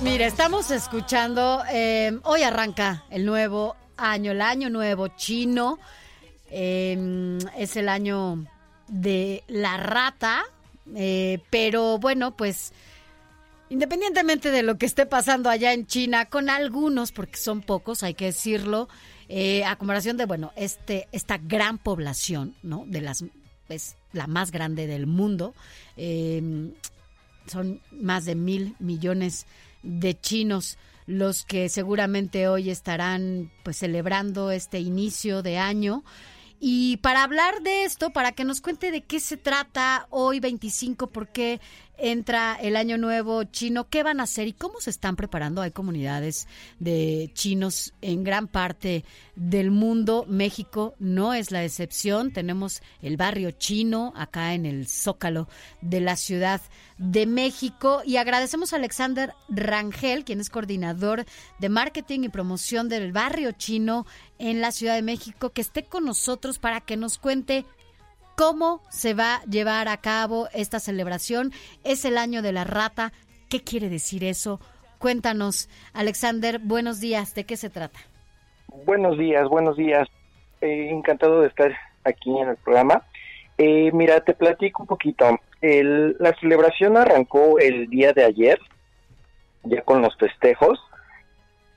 Mira, estamos escuchando, eh, hoy arranca el nuevo año, el año nuevo chino. Eh, es el año de la rata, eh, pero bueno, pues independientemente de lo que esté pasando allá en China, con algunos, porque son pocos, hay que decirlo, eh, a comparación de, bueno, este, esta gran población, ¿no? De las, es la más grande del mundo, eh, son más de mil millones de chinos los que seguramente hoy estarán pues celebrando este inicio de año. Y para hablar de esto, para que nos cuente de qué se trata hoy 25, por qué entra el año nuevo chino, qué van a hacer y cómo se están preparando. Hay comunidades de chinos en gran parte del mundo. México no es la excepción. Tenemos el barrio chino acá en el Zócalo de la Ciudad de México. Y agradecemos a Alexander Rangel, quien es coordinador de marketing y promoción del barrio chino en la Ciudad de México, que esté con nosotros para que nos cuente cómo se va a llevar a cabo esta celebración. Es el año de la rata. ¿Qué quiere decir eso? Cuéntanos, Alexander, buenos días. ¿De qué se trata? Buenos días, buenos días. Eh, encantado de estar aquí en el programa. Eh, mira, te platico un poquito. La celebración arrancó el día de ayer, ya con los festejos,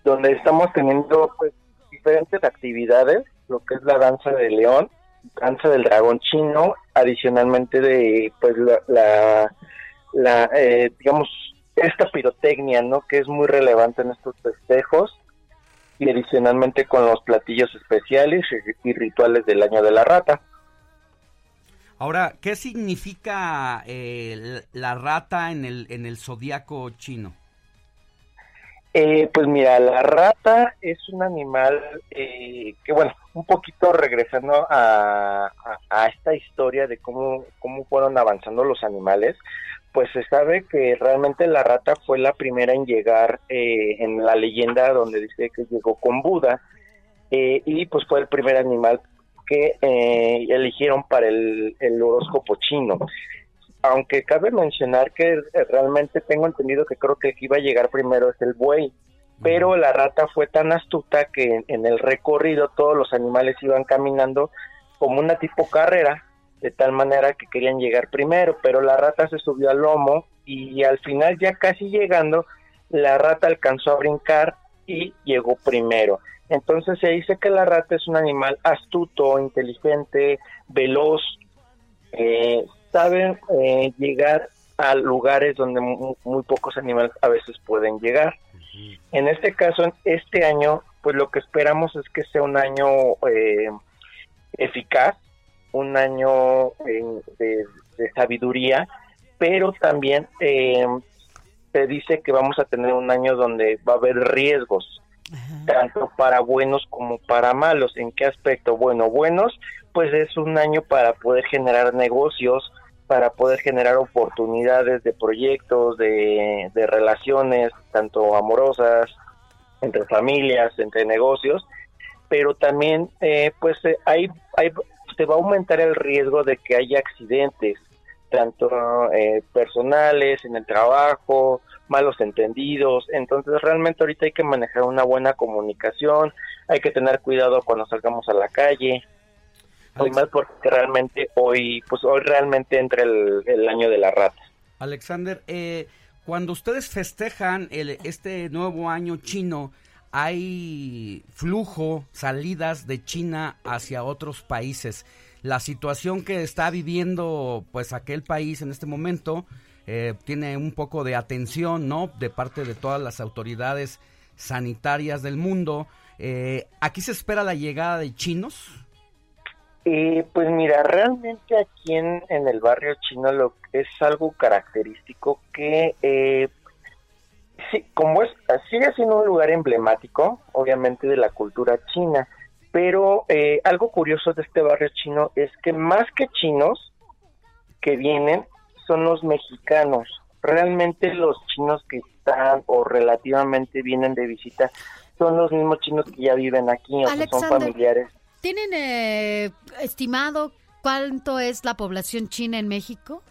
donde estamos teniendo pues, diferentes actividades, lo que es la danza de león, danza del dragón chino, adicionalmente de pues la, la, la eh, digamos esta pirotecnia, ¿no? Que es muy relevante en estos festejos y adicionalmente con los platillos especiales y, rituales del año de la rata. Ahora, ¿qué significa eh, la rata en el, en el zodiaco chino? Eh, pues mira, la rata es un animal eh, que, bueno, un poquito regresando a, a, esta historia de cómo, cómo fueron avanzando los animales, pues se sabe que realmente la rata fue la primera en llegar eh, en la leyenda donde dice que llegó con Buda eh, y pues fue el primer animal que eh, eligieron para el, el horóscopo chino. Aunque cabe mencionar que realmente tengo entendido que creo que el que iba a llegar primero es el buey, pero la rata fue tan astuta que en, el recorrido todos los animales iban caminando como una tipo carrera, de tal manera que querían llegar primero, pero la rata se subió al lomo y al final ya casi llegando, la rata alcanzó a brincar y llegó primero. Entonces se dice que la rata es un animal astuto, inteligente, veloz, eh, saben eh, llegar a lugares donde muy, pocos animales a veces pueden llegar. En este caso, este año, pues lo que esperamos es que sea un año eh, eficaz, un año eh, de, de, sabiduría, pero también eh, se dice que vamos a tener un año donde va a haber riesgos, tanto para buenos como para malos. ¿En qué aspecto? Bueno, buenos, pues es un año para poder generar negocios, para poder generar oportunidades de proyectos, de, relaciones, tanto amorosas, entre familias, entre negocios, pero también eh, pues eh, hay, hay, se va a aumentar el riesgo de que haya accidentes, tanto eh, personales, en el trabajo, malos entendidos, entonces realmente ahorita hay que manejar una buena comunicación, hay que tener cuidado cuando salgamos a la calle, Hoy más porque realmente hoy, pues hoy realmente entra el, el, año de la rata. Alexander, eh, cuando ustedes festejan el, este nuevo año chino, hay flujo, salidas de China hacia otros países. La situación que está viviendo pues aquel país en este momento eh, tiene un poco de atención, ¿no? De parte de todas las autoridades sanitarias del mundo. Eh, ¿Aquí se espera la llegada de chinos? Eh, pues mira, realmente aquí en, en, el barrio chino lo es algo característico que eh, sí, como es sigue siendo un lugar emblemático, obviamente de la cultura china, pero eh, algo curioso de este barrio chino es que más que chinos que vienen son los mexicanos. Realmente los chinos que están o relativamente vienen de visita son los mismos chinos que ya viven aquí o que son familiares ¿Tienen eh, estimado cuánto es la población china en México?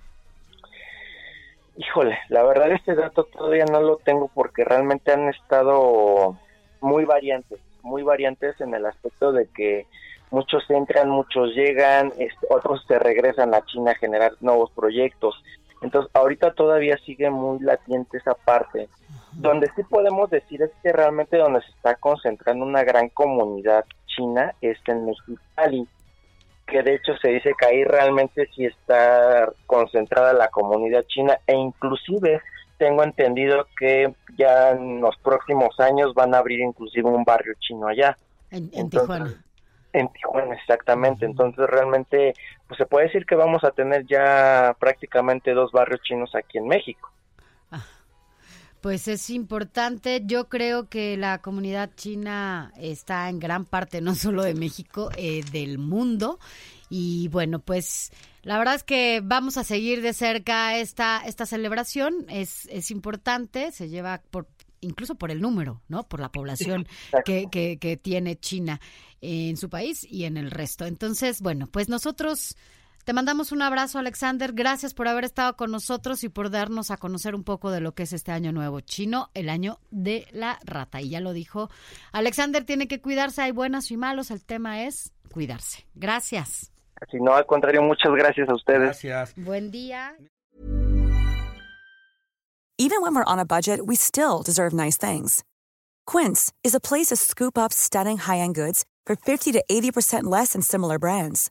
Híjole, la verdad este dato todavía no lo tengo porque realmente han estado muy variantes, muy variantes en el aspecto de que muchos entran, muchos llegan, este, otros se regresan a China a generar nuevos proyectos. Entonces, ahorita todavía sigue muy latente esa parte. Donde sí podemos decir es que realmente donde se está concentrando una gran comunidad china es en Mexicali, que de hecho se dice que ahí realmente sí está concentrada la comunidad china e inclusive tengo entendido que ya en los próximos años van a abrir inclusive un barrio chino allá. En, Tijuana. En Tijuana, exactamente. Entonces realmente pues se puede decir que vamos a tener ya prácticamente dos barrios chinos aquí en México. Pues es importante. Yo creo que la comunidad china está en gran parte, no solo de México, eh, del mundo. Y bueno, pues la verdad es que vamos a seguir de cerca esta, esta celebración. Es, es importante, se lleva por incluso por el número, ¿no? Por la población que, que, que tiene China en su país y en el resto. Entonces, bueno, pues nosotros te mandamos un abrazo, Alexander. Gracias por haber estado con nosotros y por darnos a conocer un poco de lo que es este año nuevo chino, el año de la rata. Y ya lo dijo, Alexander tiene que cuidarse, hay buenos y malos, el tema es cuidarse. Gracias. Así no, al contrario, muchas gracias a ustedes. Gracias. Buen día. Even when we're on a budget, we still deserve nice things. Quince is a place to scoop up stunning high-end goods for 50 to 80% less than similar brands.